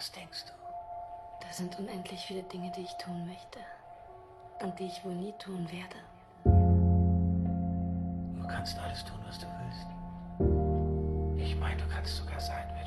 Was denkst du? Da sind unendlich viele Dinge, die ich tun möchte und die ich wohl nie tun werde. Du kannst alles tun, was du willst. Ich meine, du kannst sogar sein, wer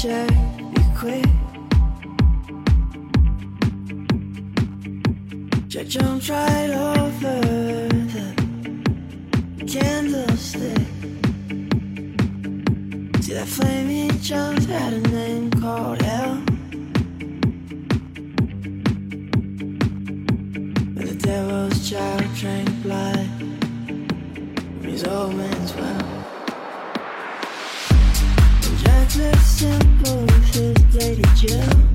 Jerry Quinn. Jumped right over the candlestick. See that flame he had a name called hell. The devil's child drank blood. He's old man. you.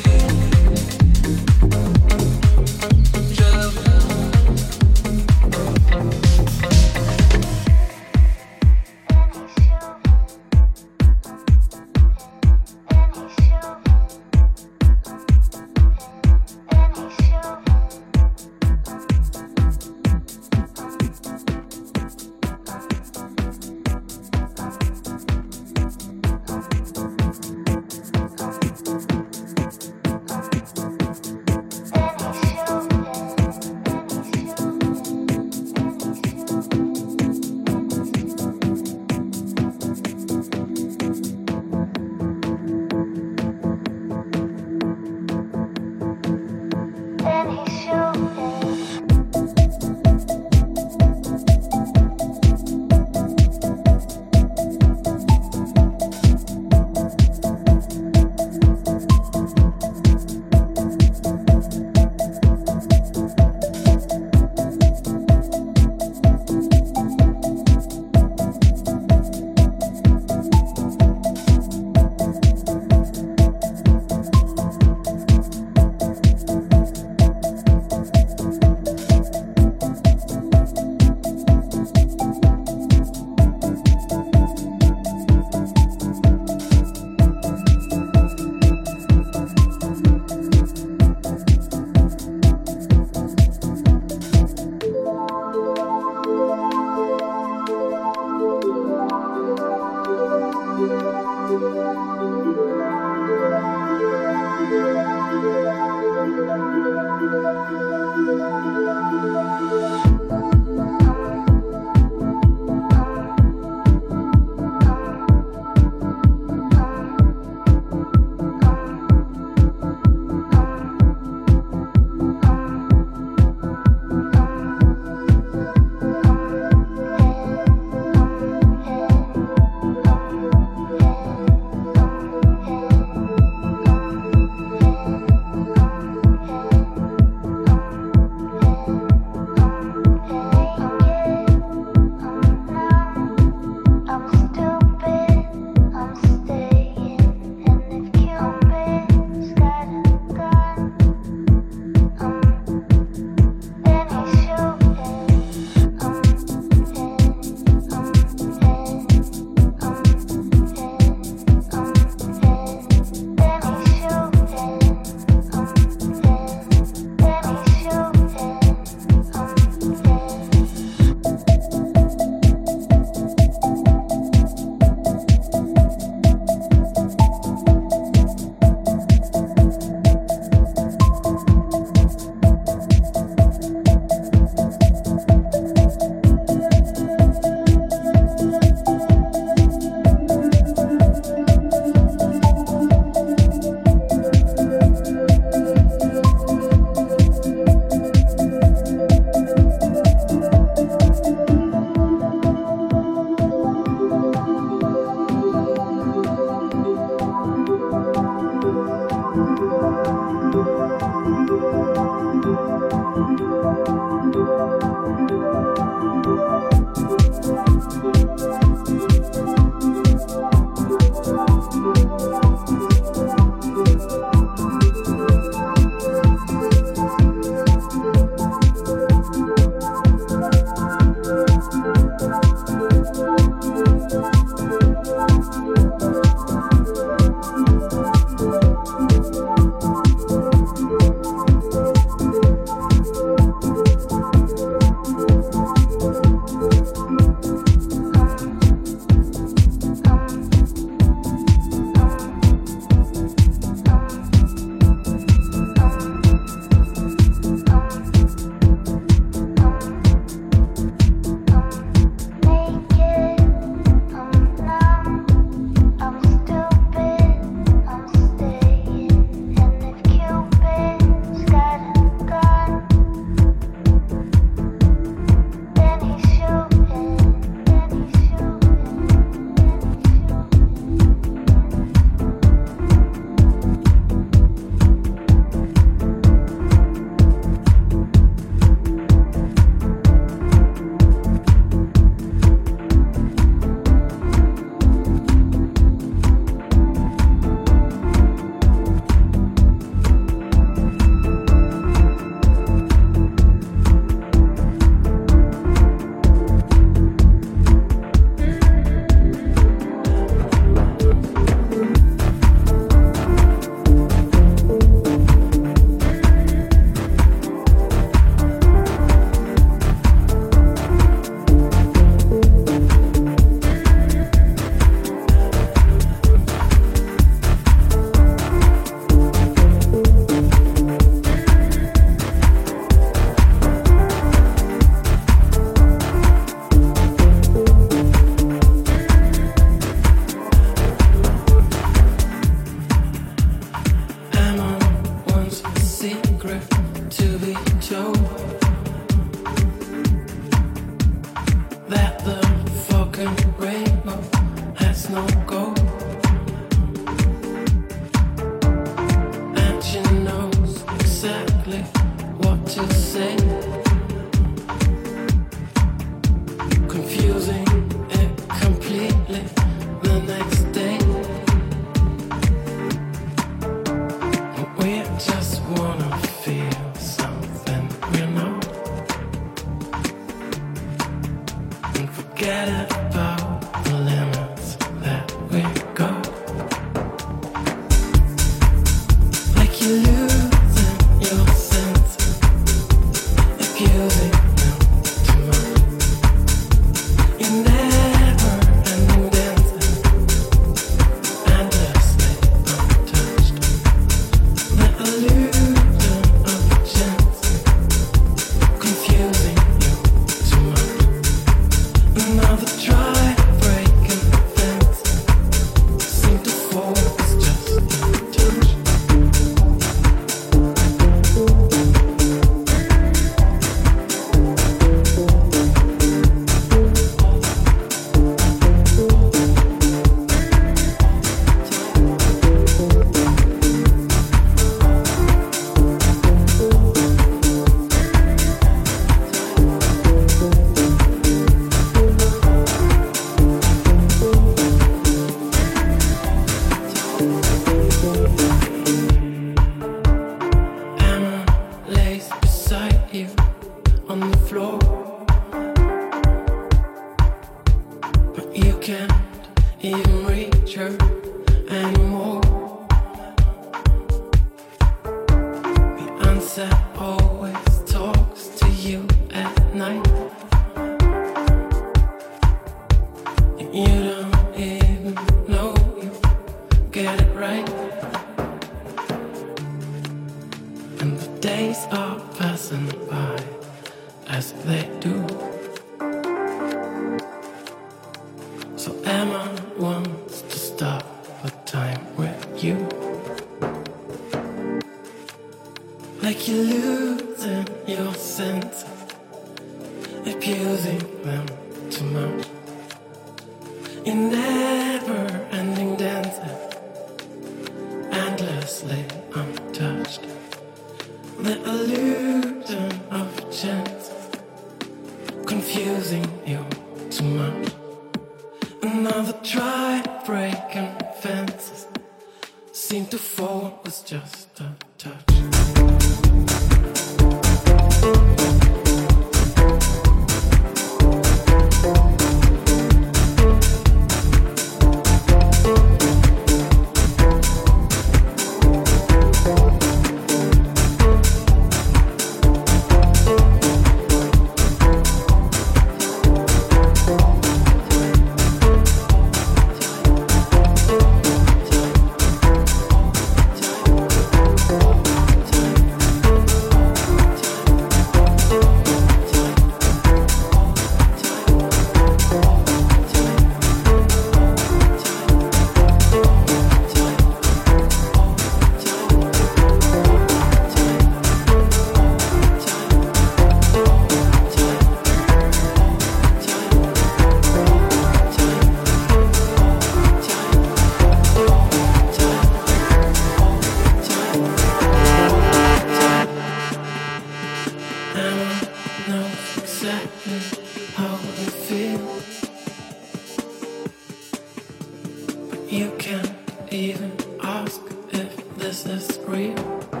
Time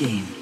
game.